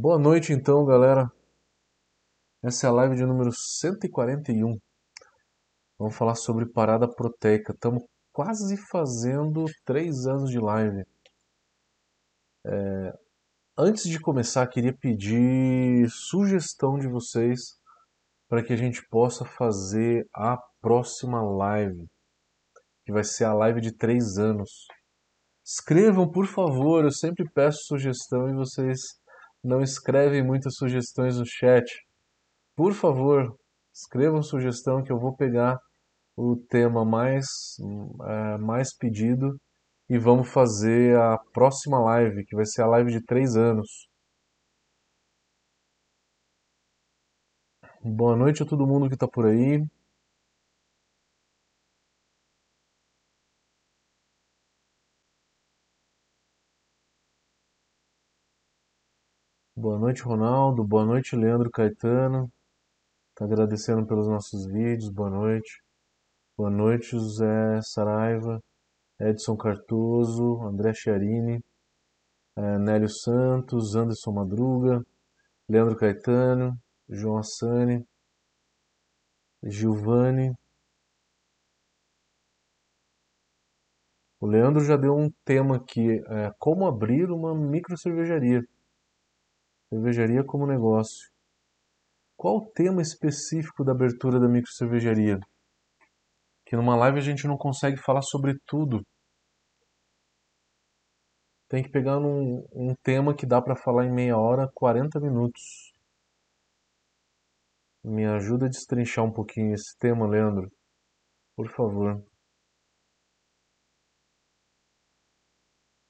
Boa noite então, galera. Essa é a live de número 141. Vamos falar sobre parada proteica. Estamos quase fazendo três anos de live. É... Antes de começar, queria pedir sugestão de vocês para que a gente possa fazer a próxima live, que vai ser a live de três anos. Escrevam, por favor, eu sempre peço sugestão e vocês não escrevem muitas sugestões no chat. Por favor, escrevam sugestão que eu vou pegar o tema mais, é, mais pedido e vamos fazer a próxima live, que vai ser a live de três anos. Boa noite a todo mundo que está por aí. Noite, Ronaldo. Boa noite, Leandro Caetano. Tá agradecendo pelos nossos vídeos. Boa noite. Boa noite, José Saraiva, Edson Cartoso, André Chiarini, é, Nélio Santos, Anderson Madruga, Leandro Caetano, João Assani, Giovanni. O Leandro já deu um tema aqui, é, como abrir uma micro cervejaria. Cervejaria como negócio. Qual o tema específico da abertura da micro cervejaria? Que numa live a gente não consegue falar sobre tudo. Tem que pegar num, um tema que dá para falar em meia hora, 40 minutos. Me ajuda a destrinchar um pouquinho esse tema, Leandro. Por favor.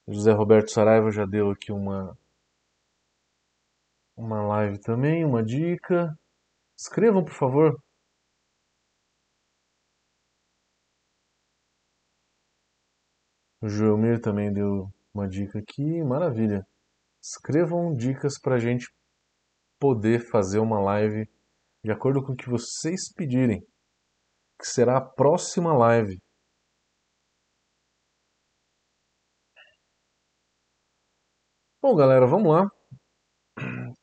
José Roberto Saraiva já deu aqui uma uma live também, uma dica. Escrevam, por favor. O Joelmir também deu uma dica aqui, maravilha. Escrevam dicas para a gente poder fazer uma live de acordo com o que vocês pedirem, que será a próxima live. Bom, galera, vamos lá.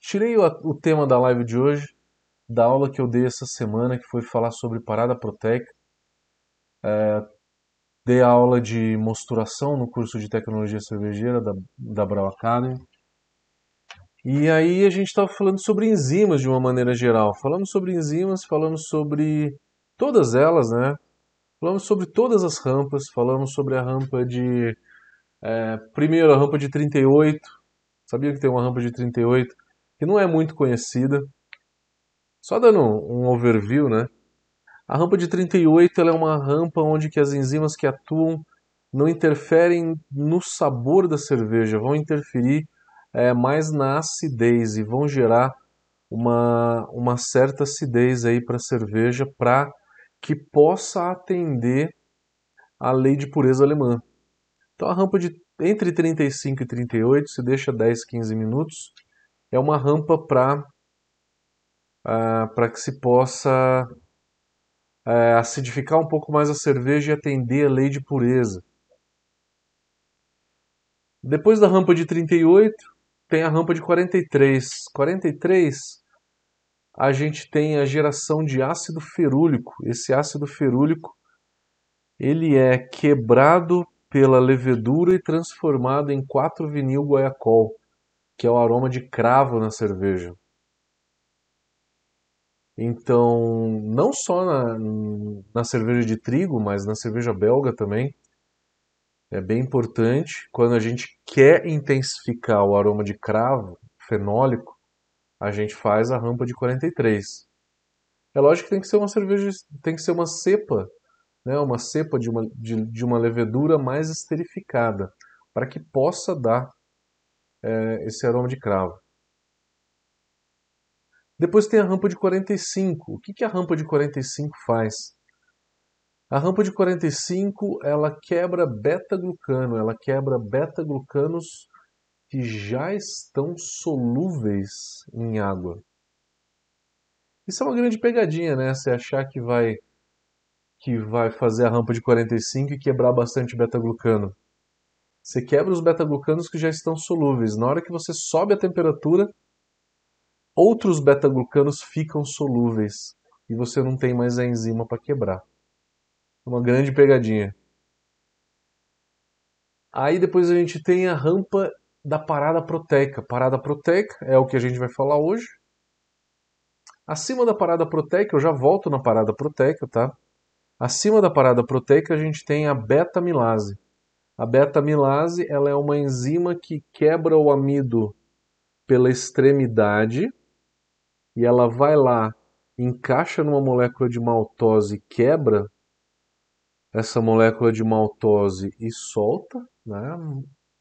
Tirei o, o, tema da live de hoje, da aula que eu dei essa semana, que foi falar sobre parada proteica. É, dei a aula de mosturação no curso de tecnologia cervejeira da, da Brau Academy. E aí a gente estava falando sobre enzimas de uma maneira geral. Falamos sobre enzimas, falamos sobre todas elas, né? Falamos sobre todas as rampas, falamos sobre a rampa de. É, primeiro, a rampa de 38. Sabia que tem uma rampa de 38 que não é muito conhecida. Só dando um overview, né? A rampa de 38 é uma rampa onde que as enzimas que atuam não interferem no sabor da cerveja, vão interferir é, mais na acidez e vão gerar uma, uma certa acidez aí para a cerveja para que possa atender a lei de pureza alemã. Então a rampa de entre 35 e 38 se deixa 10, 15 minutos. É uma rampa para uh, ah, para que se possa uh, acidificar um pouco mais a cerveja e atender a lei de pureza. Depois da rampa de 38, tem a rampa de 43. 43 a gente tem a geração de ácido ferúlico. Esse ácido ferúlico ele é quebrado pela levedura e transformado em 4-vinil guaiacol, que é o aroma de cravo na cerveja. Então, não só na, na cerveja de trigo, mas na cerveja belga também, é bem importante. Quando a gente quer intensificar o aroma de cravo fenólico, a gente faz a rampa de 43. É lógico que tem que ser uma cerveja, tem que ser uma cepa, né, uma cepa de uma, de, de uma levedura mais esterificada, para que possa dar é, esse aroma de cravo. Depois tem a rampa de 45. O que, que a rampa de 45 faz? A rampa de 45 ela quebra beta-glucano, ela quebra beta-glucanos que já estão solúveis em água. Isso é uma grande pegadinha, né? Você achar que vai que vai fazer a rampa de 45 e quebrar bastante beta-glucano. Você quebra os beta-glucanos que já estão solúveis. Na hora que você sobe a temperatura, outros beta-glucanos ficam solúveis e você não tem mais a enzima para quebrar. Uma grande pegadinha. Aí depois a gente tem a rampa da parada proteica. Parada proteica é o que a gente vai falar hoje. Acima da parada proteica, eu já volto na parada proteica, tá? Acima da parada proteica a gente tem a beta-milase. A beta-milase ela é uma enzima que quebra o amido pela extremidade e ela vai lá, encaixa numa molécula de maltose, quebra essa molécula de maltose e solta né,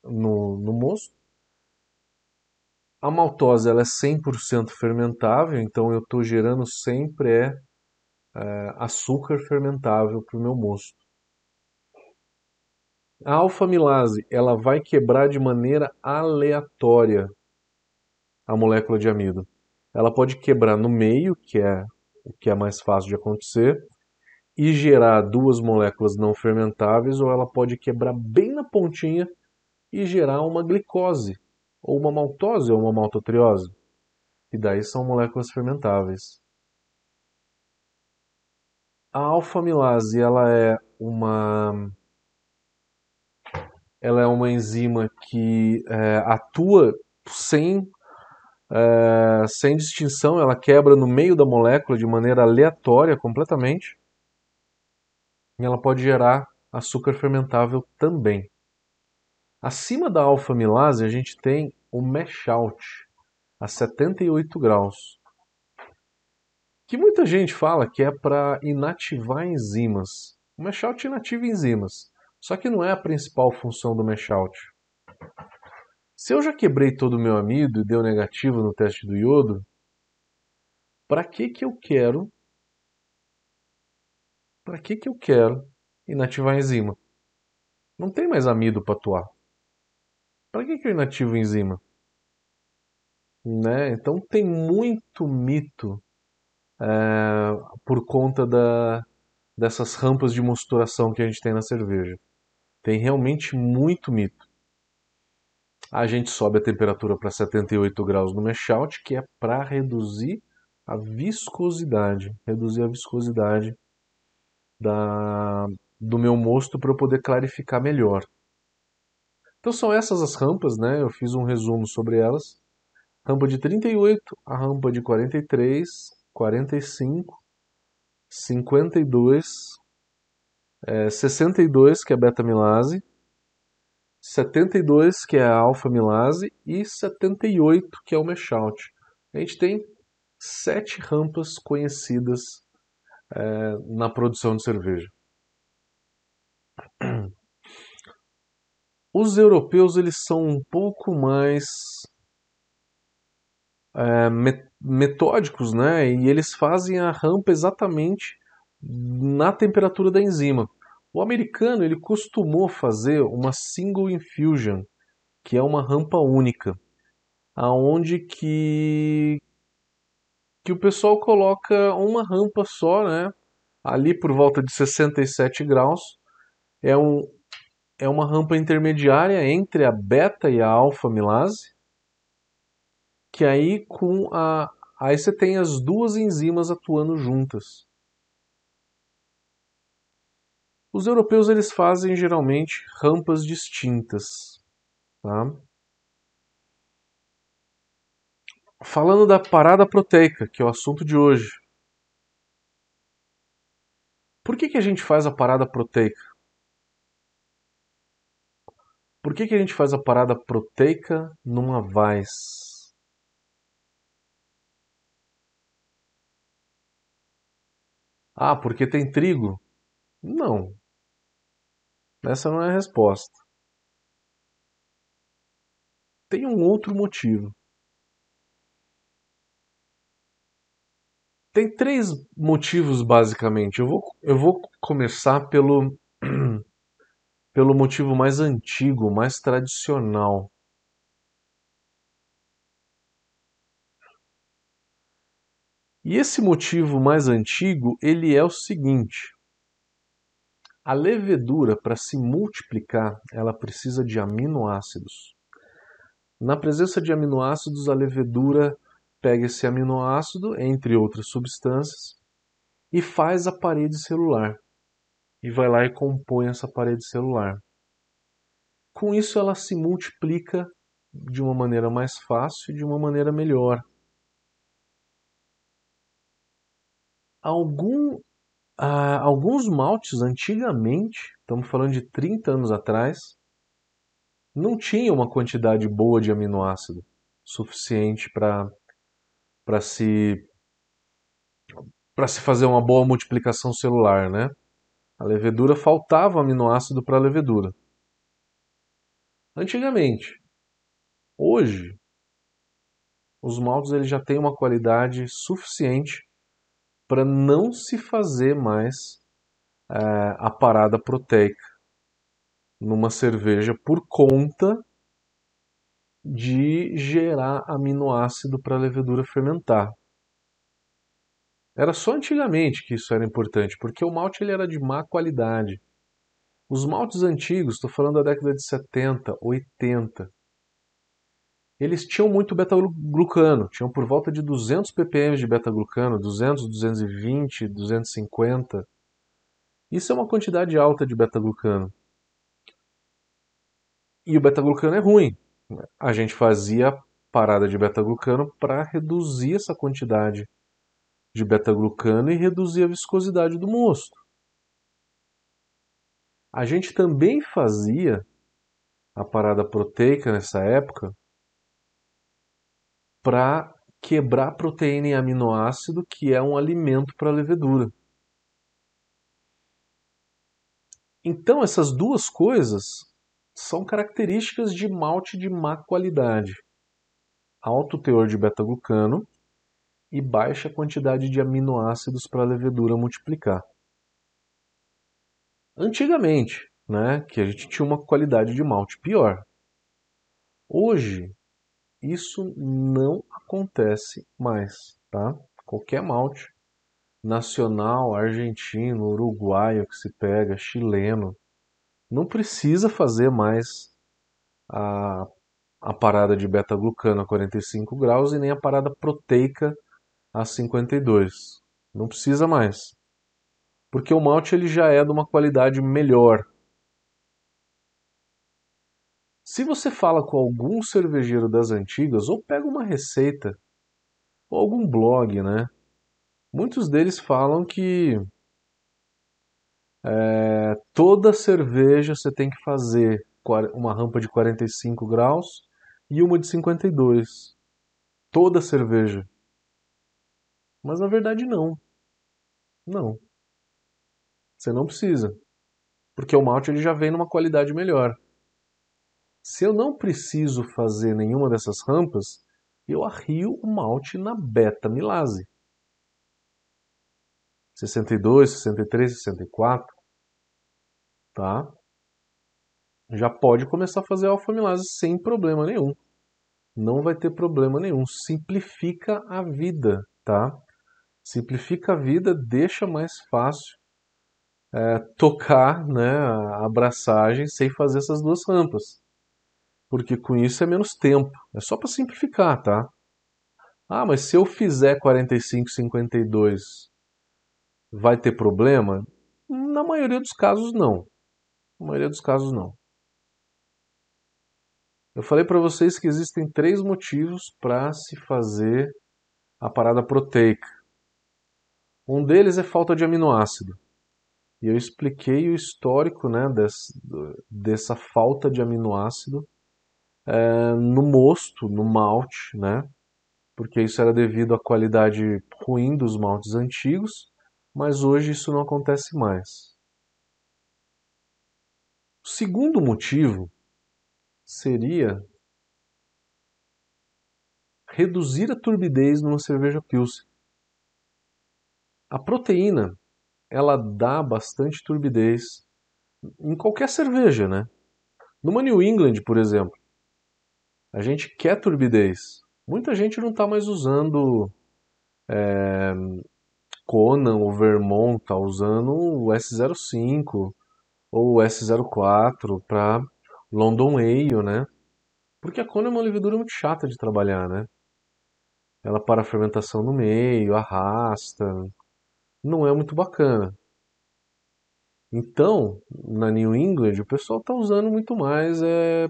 no, no mosto. A maltose ela é 100% fermentável, então eu estou gerando sempre é, é, açúcar fermentável para o meu mosto. A alfa-milase ela vai quebrar de maneira aleatória a molécula de amido. Ela pode quebrar no meio, que é o que é mais fácil de acontecer, e gerar duas moléculas não fermentáveis, ou ela pode quebrar bem na pontinha e gerar uma glicose, ou uma maltose, ou uma maltotriose. E daí são moléculas fermentáveis. A alfa-milase ela é uma ela é uma enzima que é, atua sem é, sem distinção, ela quebra no meio da molécula de maneira aleatória completamente. E ela pode gerar açúcar fermentável também. Acima da alfa-milase, a gente tem o mash out, a 78 graus. Que muita gente fala que é para inativar enzimas. O mash out inativa enzimas, só que não é a principal função do mash out. Se eu já quebrei todo o meu amido e deu negativo no teste do iodo, para que que eu quero para que que eu quero inativar a enzima? Não tem mais amido para atuar. Para que que eu inativo a enzima? Né? Então tem muito mito é, por conta da, dessas rampas de mosturação que a gente tem na cerveja. Tem realmente muito mito. A gente sobe a temperatura para 78 graus no mashout, que é para reduzir a viscosidade, reduzir a viscosidade da, do meu mosto para eu poder clarificar melhor. Então são essas as rampas, né? Eu fiz um resumo sobre elas. Rampa de 38, a rampa de 43, 45, 52, é, 62, que é beta-milase, 72, que é a alfa-milase, e 78, que é o meshout. A gente tem sete rampas conhecidas é, na produção de cerveja. Os europeus eles são um pouco mais é, metódicos, né? E eles fazem a rampa exatamente na temperatura da enzima. O americano ele costumou fazer uma single infusion, que é uma rampa única, aonde que que o pessoal coloca uma rampa só, né? Ali por volta de 67 graus. É, um, é uma rampa intermediária entre a beta e a alfa milase. Que aí com a aí você tem as duas enzimas atuando juntas. Os europeus eles fazem geralmente rampas distintas. Tá? Falando da parada proteica, que é o assunto de hoje. Por que, que a gente faz a parada proteica? Por que, que a gente faz a parada proteica numa vaz? Ah, porque tem trigo? Não. Essa não é a resposta. Tem um outro motivo. Tem três motivos basicamente. Eu vou, eu vou começar pelo, pelo motivo mais antigo, mais tradicional. E esse motivo mais antigo, ele é o seguinte: a levedura, para se multiplicar, ela precisa de aminoácidos. Na presença de aminoácidos, a levedura pega esse aminoácido, entre outras substâncias, e faz a parede celular. E vai lá e compõe essa parede celular. Com isso, ela se multiplica de uma maneira mais fácil e de uma maneira melhor. Algum, ah, alguns maltes antigamente, estamos falando de 30 anos atrás, não tinham uma quantidade boa de aminoácido suficiente para se para se fazer uma boa multiplicação celular, né? A levedura faltava aminoácido para a levedura. Antigamente. Hoje, os maltes ele já têm uma qualidade suficiente para não se fazer mais é, a parada proteica numa cerveja por conta de gerar aminoácido para a levedura fermentar. Era só antigamente que isso era importante, porque o malte ele era de má qualidade. Os maltes antigos, estou falando da década de 70, 80, eles tinham muito beta-glucano, tinham por volta de 200 ppm de beta-glucano, 200, 220, 250. Isso é uma quantidade alta de beta-glucano. E o beta-glucano é ruim, a gente fazia parada de beta-glucano para reduzir essa quantidade de beta-glucano e reduzir a viscosidade do mosto. A gente também fazia a parada proteica nessa época para quebrar proteína em aminoácido, que é um alimento para a levedura. Então, essas duas coisas são características de malte de má qualidade. Alto teor de beta-glucano e baixa quantidade de aminoácidos para a levedura multiplicar. Antigamente, né, que a gente tinha uma qualidade de malte pior. Hoje, isso não acontece mais, tá? Qualquer malte nacional, argentino, uruguaio que se pega, chileno, não precisa fazer mais a, a parada de beta-glucano a 45 graus e nem a parada proteica a 52. Não precisa mais. Porque o malte ele já é de uma qualidade melhor. Se você fala com algum cervejeiro das antigas, ou pega uma receita, ou algum blog, né? Muitos deles falam que é, toda cerveja você tem que fazer uma rampa de 45 graus e uma de 52. Toda cerveja. Mas na verdade não. Não. Você não precisa. Porque o malte ele já vem numa qualidade melhor. Se eu não preciso fazer nenhuma dessas rampas, eu arrio o malte na beta milase. 62, 63, 64 tá? Já pode começar a fazer alfa-amilase sem problema nenhum. Não vai ter problema nenhum. Simplifica a vida, tá? Simplifica a vida, deixa mais fácil é, tocar né, a abraçagem sem fazer essas duas rampas. Porque com isso é menos tempo. É só para simplificar, tá? Ah, mas se eu fizer 45, 52, vai ter problema? Na maioria dos casos, não. Na maioria dos casos, não. Eu falei para vocês que existem três motivos para se fazer a parada proteica. Um deles é falta de aminoácido. E eu expliquei o histórico né, desse, dessa falta de aminoácido é, no mosto, no malte, né? Porque isso era devido à qualidade ruim dos maltes antigos, mas hoje isso não acontece mais. O segundo motivo seria reduzir a turbidez numa cerveja Pilsen. A proteína, ela dá bastante turbidez em qualquer cerveja, né? Numa New England, por exemplo, a gente quer turbidez. Muita gente não está mais usando é, Conan ou Vermont, está usando o S05, ou S04 para London Ale, né? Porque a Kona é uma levedura muito chata de trabalhar, né? ela para a fermentação no meio, arrasta, não é muito bacana. Então, na New England, o pessoal está usando muito mais é,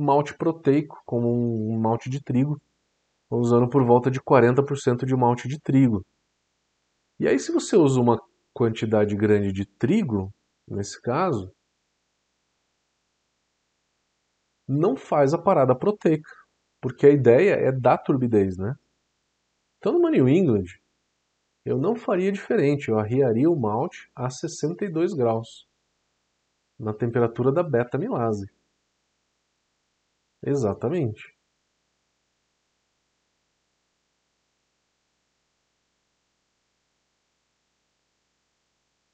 malte proteico, como um malte de trigo, usando por volta de 40% de malte de trigo. E aí, se você usa uma quantidade grande de trigo, nesse caso, não faz a parada proteica, porque a ideia é dar turbidez, né? Então, numa New England, eu não faria diferente, eu arriaria o malte a 62 graus, na temperatura da beta-milase. Exatamente.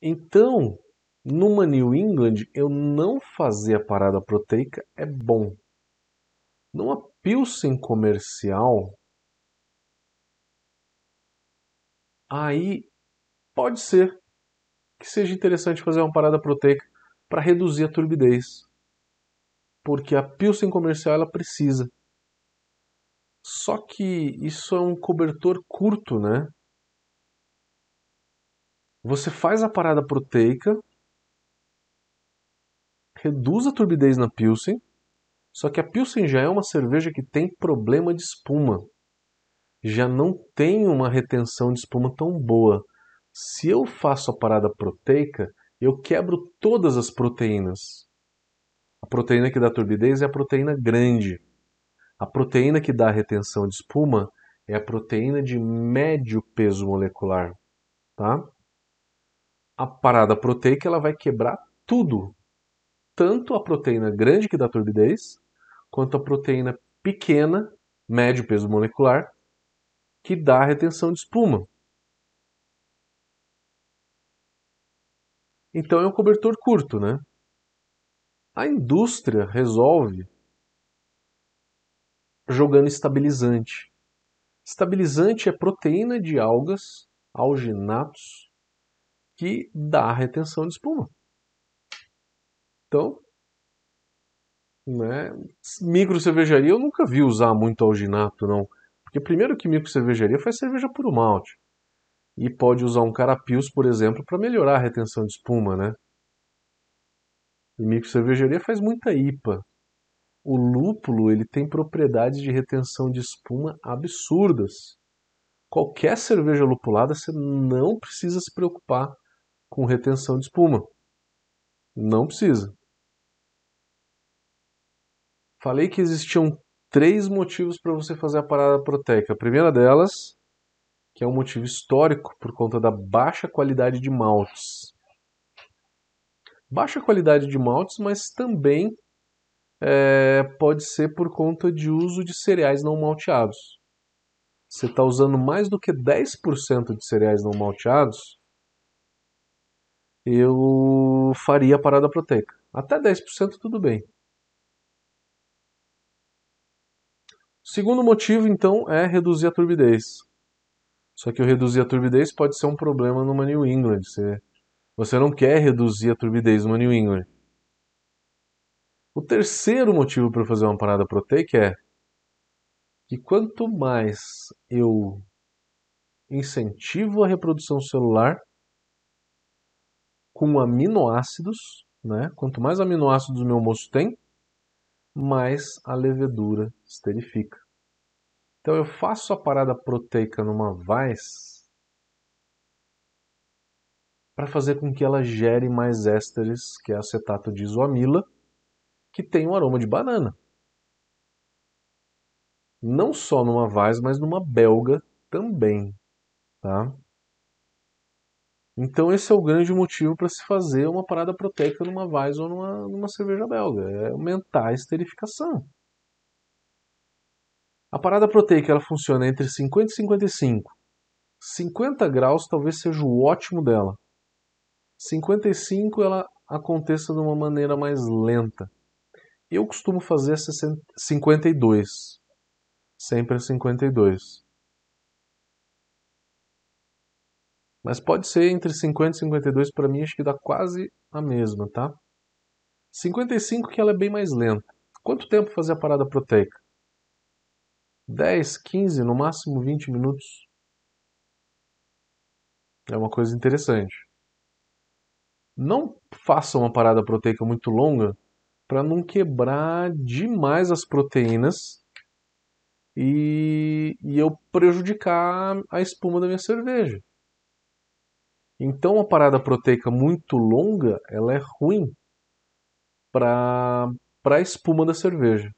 Então, numa New England, eu não fazer a parada proteica é bom. Numa Pilsen comercial, aí pode ser que seja interessante fazer uma parada proteica para reduzir a turbidez. Porque a Pilsen comercial ela precisa. Só que isso é um cobertor curto, né? Você faz a parada proteica, reduz a turbidez na Pilsen, só que a Pilsen já é uma cerveja que tem problema de espuma. Já não tem uma retenção de espuma tão boa. Se eu faço a parada proteica, eu quebro todas as proteínas. A proteína que dá turbidez é a proteína grande. A proteína que dá retenção de espuma é a proteína de médio peso molecular, tá? a parada proteica ela vai quebrar tudo. Tanto a proteína grande que dá turbidez, quanto a proteína pequena, médio peso molecular, que dá retenção de espuma. Então é um cobertor curto, né? A indústria resolve jogando estabilizante. Estabilizante é proteína de algas, alginatos, que dá retenção de espuma. Então, né, micro cervejaria eu nunca vi usar muito alginato, não. Porque primeiro que micro cervejaria faz cerveja puro malte. E pode usar um carapios, por exemplo, para melhorar a retenção de espuma, né? E micro cervejaria faz muita IPA. O lúpulo ele tem propriedades de retenção de espuma absurdas. Qualquer cerveja lupulada você não precisa se preocupar com retenção de espuma. Não precisa. Falei que existiam três motivos para você fazer a parada proteica. A primeira delas, que é um motivo histórico por conta da baixa qualidade de maltes. Baixa qualidade de maltes, mas também é, pode ser por conta de uso de cereais não malteados. Você está usando mais do que 10% de cereais não malteados, eu faria a parada proteica. Até 10% tudo bem. O segundo motivo, então, é reduzir a turbidez. Só que reduzir a turbidez pode ser um problema numa New England. Você, você não quer reduzir a turbidez numa New England. O terceiro motivo para fazer uma parada proteica é que quanto mais eu incentivo a reprodução celular, com aminoácidos, né? Quanto mais aminoácidos o meu moço tem, mais a levedura esterifica. Então eu faço a parada proteica numa vaz para fazer com que ela gere mais ésteres, que é acetato de isoamila, que tem um aroma de banana. Não só numa vaz, mas numa belga também, tá? Então esse é o grande motivo para se fazer uma parada proteica numa Weiss ou numa, numa cerveja belga, é aumentar a esterificação. A parada proteica ela funciona entre 50 e 55. 50 graus talvez seja o ótimo dela. 55 ela aconteça de uma maneira mais lenta. Eu costumo fazer 52. Sempre a 52. Mas pode ser entre 50 e 52, para mim acho que dá quase a mesma, tá? 55 que ela é bem mais lenta. Quanto tempo fazer a parada proteica? 10, 15, no máximo 20 minutos. É uma coisa interessante. Não faça uma parada proteica muito longa para não quebrar demais as proteínas e, e eu prejudicar a espuma da minha cerveja. Então, a parada proteica muito longa, ela é ruim para a espuma da cerveja.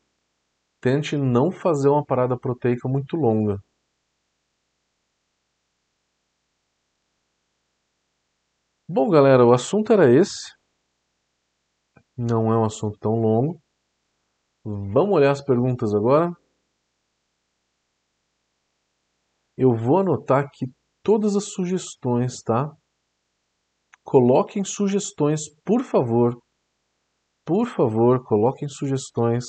Tente não fazer uma parada proteica muito longa. Bom, galera, o assunto era esse. Não é um assunto tão longo. Vamos olhar as perguntas agora. Eu vou anotar aqui todas as sugestões, tá? Coloquem sugestões, por favor. Por favor, coloquem sugestões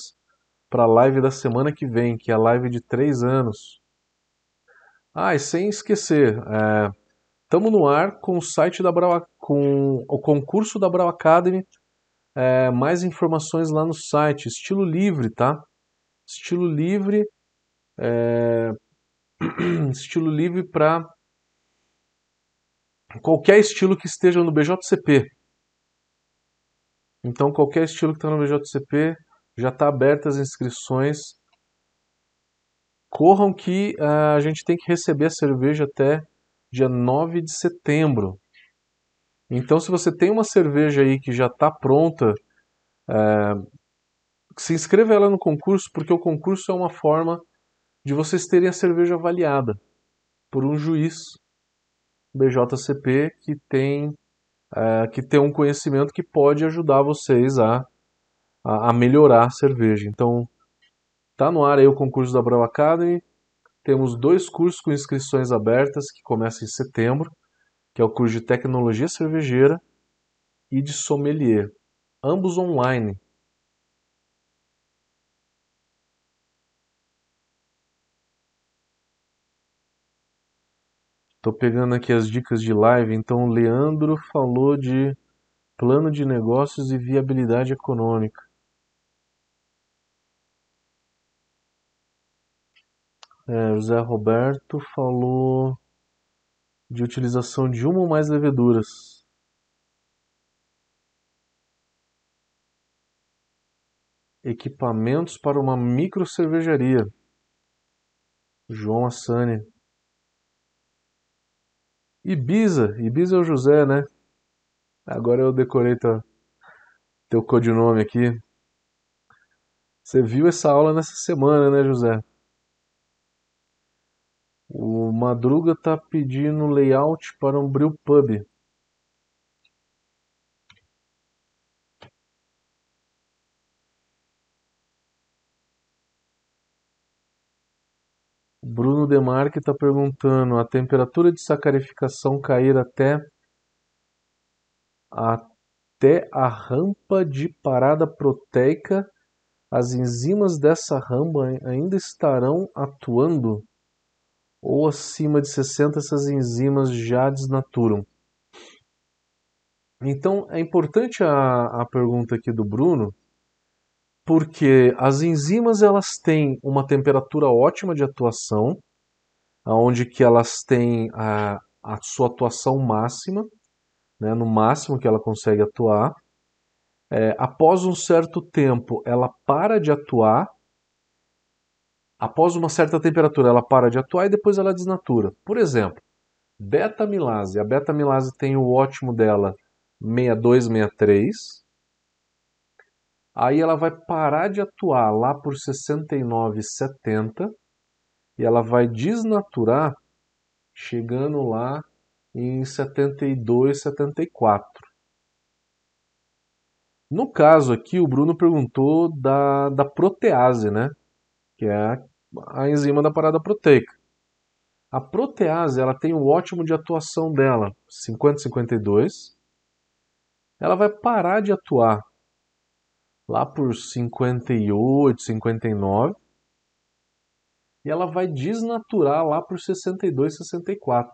para a live da semana que vem, que é a live de três anos. Ah, e sem esquecer, estamos no ar com o site da Brau, com o concurso da Brau Academy. É, mais informações lá no site, estilo livre, tá? Estilo livre, é, estilo livre para qualquer estilo que esteja no BJCP. Então, qualquer estilo que está no BJCP, já está aberta as inscrições. Corram que uh, a gente tem que receber a cerveja até dia 9 de setembro. Então, se você tem uma cerveja aí que já está pronta, uh, se inscreva ela no concurso, porque o concurso é uma forma de vocês terem a cerveja avaliada por um juiz BJCP que tem, é, que tem um conhecimento que pode ajudar vocês a, a, a, melhorar a cerveja. Então, tá no ar aí o concurso da Brau Academy. Temos dois cursos com inscrições abertas que começam em setembro, que é o curso de Tecnologia Cervejeira e de Sommelier, ambos online. Tô pegando aqui as dicas de live, então o Leandro falou de plano de negócios e viabilidade econômica. É, José Roberto falou de utilização de uma ou mais leveduras. Equipamentos para uma micro cervejaria. João Assani. Ibiza, Ibiza é o José, né? Agora eu decorei teu, teu codinome aqui. Você viu essa aula nessa semana, né, José? O Madruga tá pedindo layout para um brew pub. Bruno Demarque está perguntando: a temperatura de sacarificação cair até até a rampa de parada proteica, as enzimas dessa rampa ainda estarão atuando? Ou acima de 60 essas enzimas já desnaturam? Então é importante a, a pergunta aqui do Bruno, porque as enzimas elas têm uma temperatura ótima de atuação, onde que elas têm a, a sua atuação máxima, né, no máximo que ela consegue atuar. É, após um certo tempo, ela para de atuar. Após uma certa temperatura, ela para de atuar e depois ela desnatura. Por exemplo, beta-milase. A beta-milase tem o ótimo dela 6263 Aí ela vai parar de atuar lá por 69,70 e ela vai desnaturar chegando lá em 72, 74. No caso aqui, o Bruno perguntou da, da protease, né? Que é a, enzima da parada proteica. A protease, ela tem o ótimo de atuação dela, 50, 52. Ela vai parar de atuar lá por 58, 59. E ela vai desnaturar lá por 62, 64.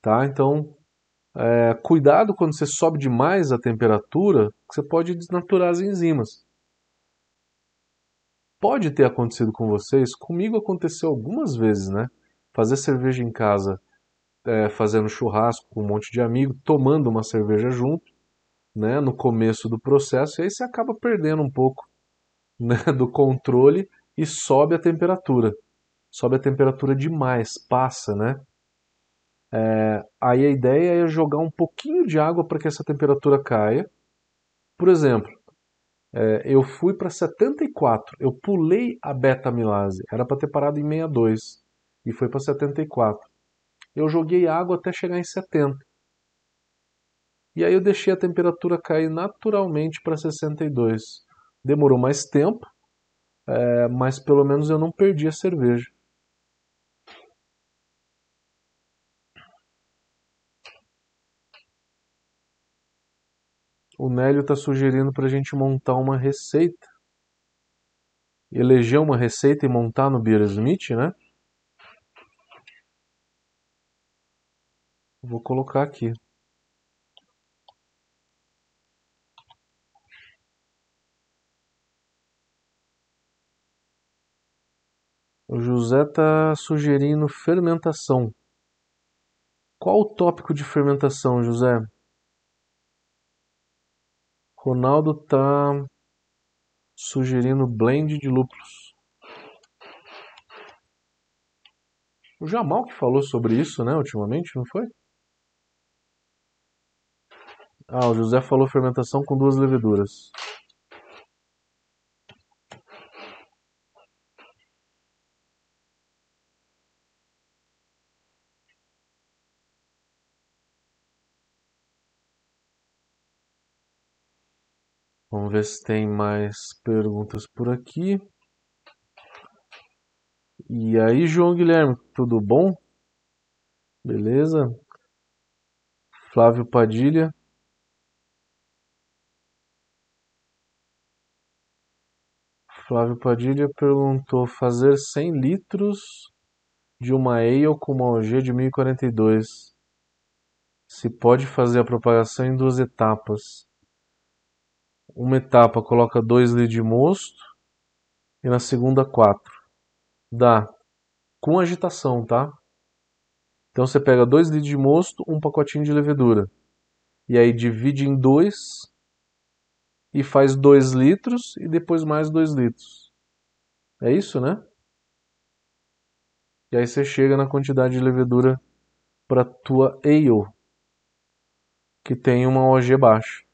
Tá? Então, é, cuidado quando você sobe demais a temperatura, que você pode desnaturar as enzimas. Pode ter acontecido com vocês, comigo aconteceu algumas vezes, né? Fazer cerveja em casa, é, fazendo churrasco com um monte de amigo, tomando uma cerveja junto, né? No começo do processo, e aí você acaba perdendo um pouco né, do controle e sobe a temperatura. Sobe a temperatura demais, passa, né? É, aí a ideia é jogar um pouquinho de água para que essa temperatura caia. Por exemplo, é, eu fui para 74, eu pulei a beta-amilase, era para ter parado em 62 e foi para 74. Eu joguei água até chegar em 70. E aí eu deixei a temperatura cair naturalmente para 62. Demorou mais tempo, é, mas pelo menos eu não perdi a cerveja. O Nélio está sugerindo para a gente montar uma receita. Eleger uma receita e montar no Beer Smith, né? Vou colocar aqui. O José está sugerindo fermentação. Qual o tópico de fermentação, José? Ronaldo tá sugerindo blend de lúpulos. O Jamal que falou sobre isso, né, ultimamente, não foi? Ah, o José falou fermentação com duas leveduras. Vamos ver se tem mais perguntas por aqui. E aí, João Guilherme, tudo bom? Beleza? Flávio Padilha. Flávio Padilha perguntou: fazer 100 litros de uma ale com uma OG de 1042. Se pode fazer a propagação em duas etapas. Uma etapa coloca 2 litros de mosto e na segunda 4. Dá com agitação, tá? Então você pega 2 litros de mosto, um pacotinho de levedura. E aí divide em 2 e faz 2 litros e depois mais 2 litros. É isso, né? E aí você chega na quantidade de levedura para tua ale, que tem uma OG baixa.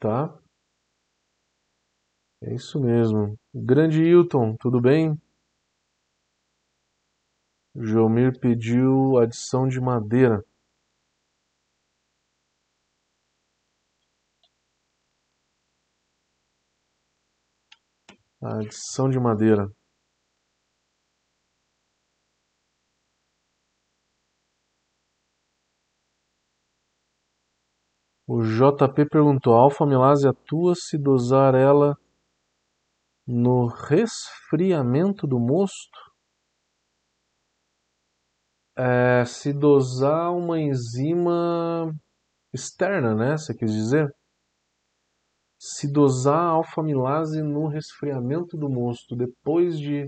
Tá? É isso mesmo. Grande Hilton, tudo bem? Jomir pediu adição de madeira. Adição de madeira. O JP perguntou: a alfa-amilase atua se dosar ela no resfriamento do mosto? É, se dosar uma enzima externa, né? Você quis dizer? Se dosar a alfa-amilase no resfriamento do mosto, depois de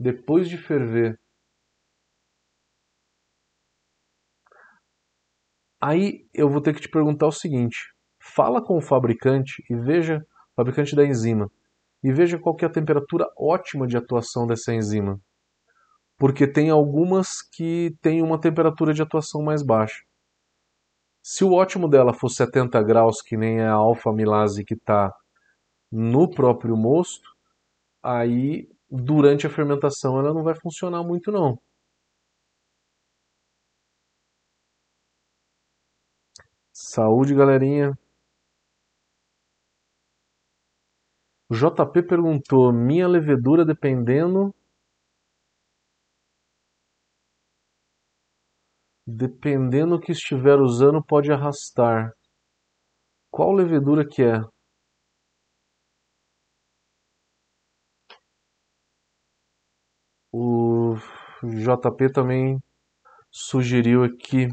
depois de ferver, Aí eu vou ter que te perguntar o seguinte: fala com o fabricante e veja, fabricante da enzima, e veja qual é a temperatura ótima de atuação dessa enzima. Porque tem algumas que têm uma temperatura de atuação mais baixa. Se o ótimo dela for 70 graus, que nem é a alfa-amilase que está no próprio mosto, aí durante a fermentação ela não vai funcionar muito não. Saúde, galerinha. O JP perguntou: minha levedura dependendo. Dependendo que estiver usando, pode arrastar. Qual levedura que é? O JP também sugeriu aqui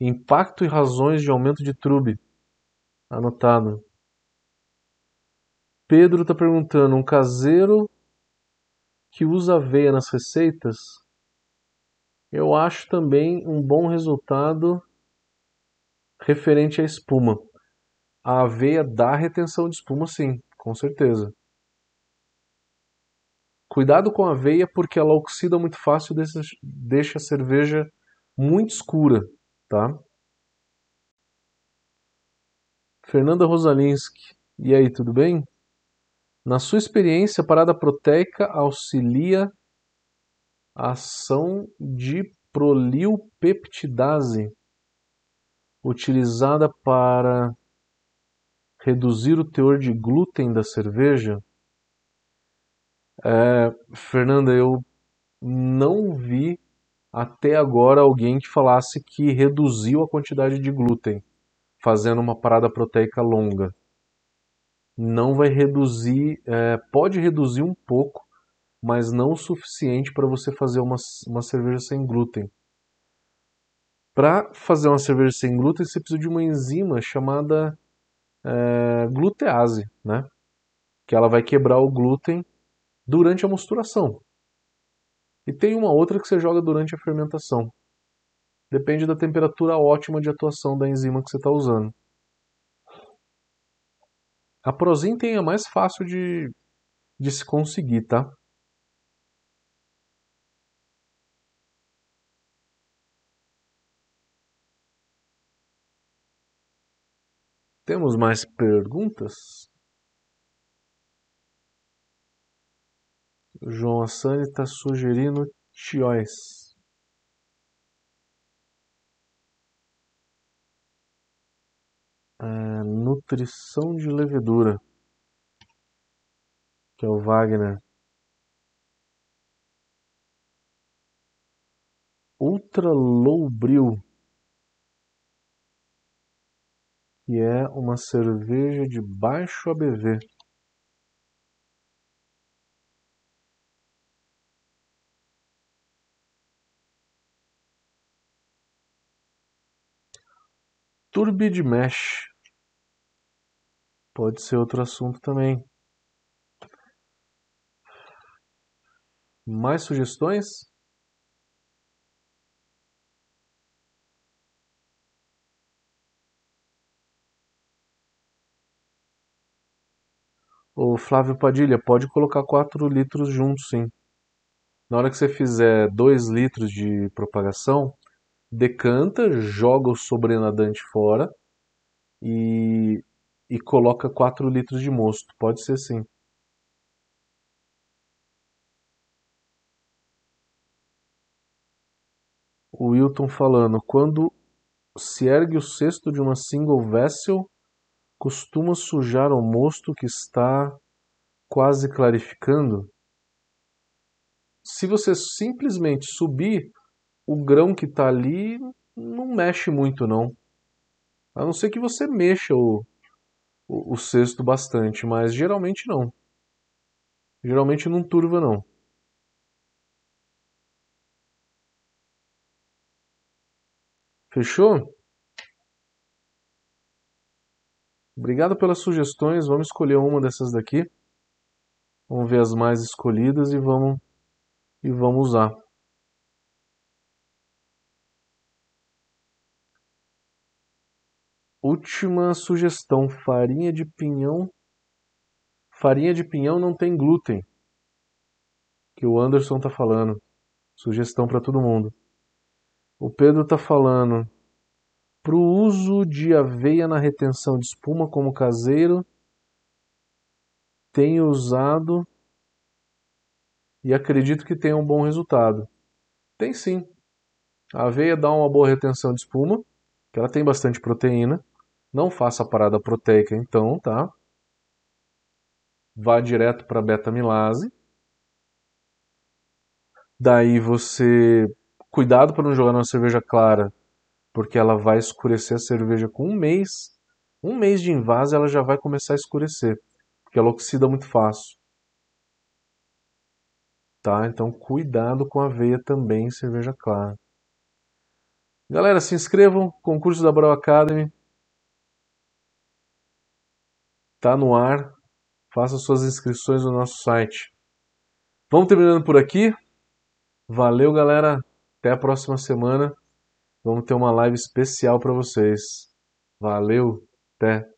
Impacto e razões de aumento de trube. Anotado. Pedro está perguntando, um caseiro que usa aveia nas receitas, eu acho também um bom resultado referente à espuma. A aveia dá retenção de espuma, sim, com certeza. Cuidado com a aveia porque ela oxida muito fácil e deixa a cerveja muito escura, tá? Fernanda Rosalinski, e aí, tudo bem? Na sua experiência, a parada proteica auxilia a ação de prolilpeptidase, utilizada para reduzir o teor de glúten da cerveja? É, Fernanda, eu não vi até agora alguém que falasse que reduziu a quantidade de glúten fazendo uma parada proteica longa. Não vai reduzir, é, pode reduzir um pouco, mas não o suficiente para você fazer uma, uma cerveja sem glúten. Para fazer uma cerveja sem glúten, você precisa de uma enzima chamada é, glutease, né? que ela vai quebrar o glúten durante a mosturação. E tem uma outra que você joga durante a fermentação. Depende da temperatura ótima de atuação da enzima que você está usando. A Prozin tem a mais fácil de, de se conseguir, tá? Temos mais perguntas? João Assani está sugerindo Chióis. É, nutrição de levedura. Que é o Wagner. Ultra Low Brew. Que é uma cerveja de baixo ABV. Turbid Mesh. Pode ser outro assunto também. Mais sugestões? O Flávio Padilha, pode colocar 4 litros juntos, sim. Na hora que você fizer 2 litros de propagação, decanta, joga o sobrenadante fora e, e coloca 4 litros de mosto. Pode ser sim. O Wilton falando, quando se ergue o cesto de uma single vessel, costuma sujar o mosto que está quase clarificando? Se você simplesmente subir o grão que está ali não mexe muito não. A não ser que você mexa o, o, o cesto bastante, mas geralmente não. Geralmente não turva não. Fechou? Obrigado pelas sugestões. Vamos escolher uma dessas daqui. Vamos ver as mais escolhidas e vamos e vamos usar. Última sugestão: farinha de pinhão. Farinha de pinhão não tem glúten. Que o Anderson tá falando. Sugestão para todo mundo. O Pedro tá falando. Para o uso de aveia na retenção de espuma como caseiro, tenho usado e acredito que tenha um bom resultado. Tem sim. A aveia dá uma boa retenção de espuma, que ela tem bastante proteína. Não faça a parada proteica então, tá? Vá direto para beta-milase. Daí você cuidado para não jogar numa cerveja clara, porque ela vai escurecer a cerveja com um mês. Um mês de invase ela já vai começar a escurecer, porque ela oxida muito fácil. Tá? Então cuidado com a aveia também cerveja clara. Galera, se inscrevam, concurso da Brau Academy. Tá no ar. Façam suas inscrições no nosso site. Vamos terminando por aqui. Valeu, galera. Até a próxima semana. Vamos ter uma live especial para vocês. Valeu. Até.